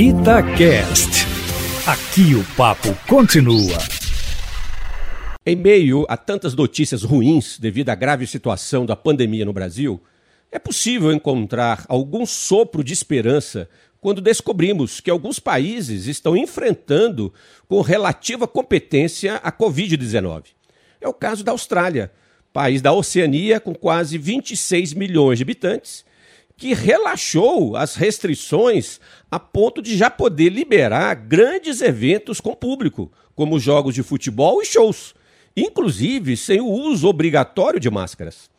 Itacast. Aqui o papo continua. Em meio a tantas notícias ruins devido à grave situação da pandemia no Brasil, é possível encontrar algum sopro de esperança quando descobrimos que alguns países estão enfrentando com relativa competência a Covid-19. É o caso da Austrália, país da Oceania com quase 26 milhões de habitantes que relaxou as restrições a ponto de já poder liberar grandes eventos com público, como jogos de futebol e shows, inclusive sem o uso obrigatório de máscaras.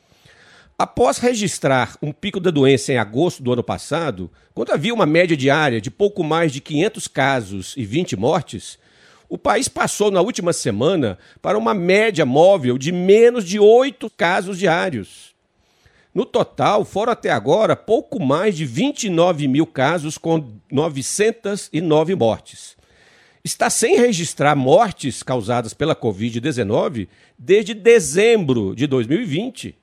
Após registrar um pico da doença em agosto do ano passado, quando havia uma média diária de pouco mais de 500 casos e 20 mortes, o país passou na última semana para uma média móvel de menos de 8 casos diários. No total, foram até agora pouco mais de 29 mil casos, com 909 mortes. Está sem registrar mortes causadas pela Covid-19 desde dezembro de 2020.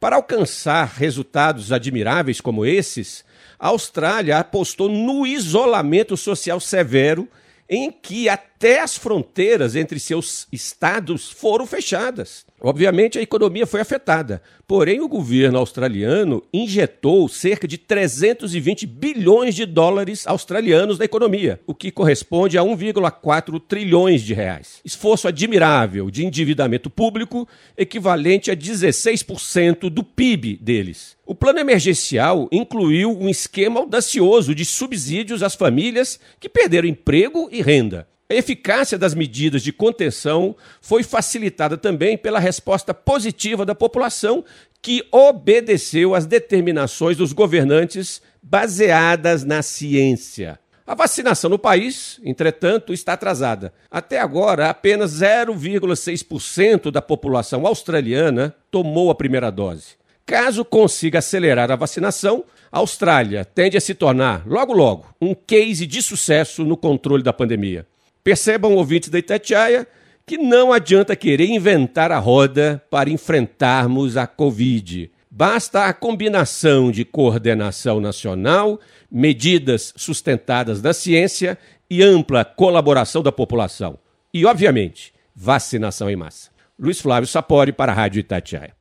Para alcançar resultados admiráveis como esses, a Austrália apostou no isolamento social severo, em que até as fronteiras entre seus estados foram fechadas. Obviamente, a economia foi afetada, porém, o governo australiano injetou cerca de 320 bilhões de dólares australianos na economia, o que corresponde a 1,4 trilhões de reais. Esforço admirável de endividamento público, equivalente a 16% do PIB deles. O plano emergencial incluiu um esquema audacioso de subsídios às famílias que perderam emprego e renda. A eficácia das medidas de contenção foi facilitada também pela resposta positiva da população, que obedeceu às determinações dos governantes baseadas na ciência. A vacinação no país, entretanto, está atrasada. Até agora, apenas 0,6% da população australiana tomou a primeira dose. Caso consiga acelerar a vacinação, a Austrália tende a se tornar, logo logo, um case de sucesso no controle da pandemia. Percebam, ouvintes da Itatiaia, que não adianta querer inventar a roda para enfrentarmos a Covid. Basta a combinação de coordenação nacional, medidas sustentadas da ciência e ampla colaboração da população. E, obviamente, vacinação em massa. Luiz Flávio Sapori para a Rádio Itatiaia.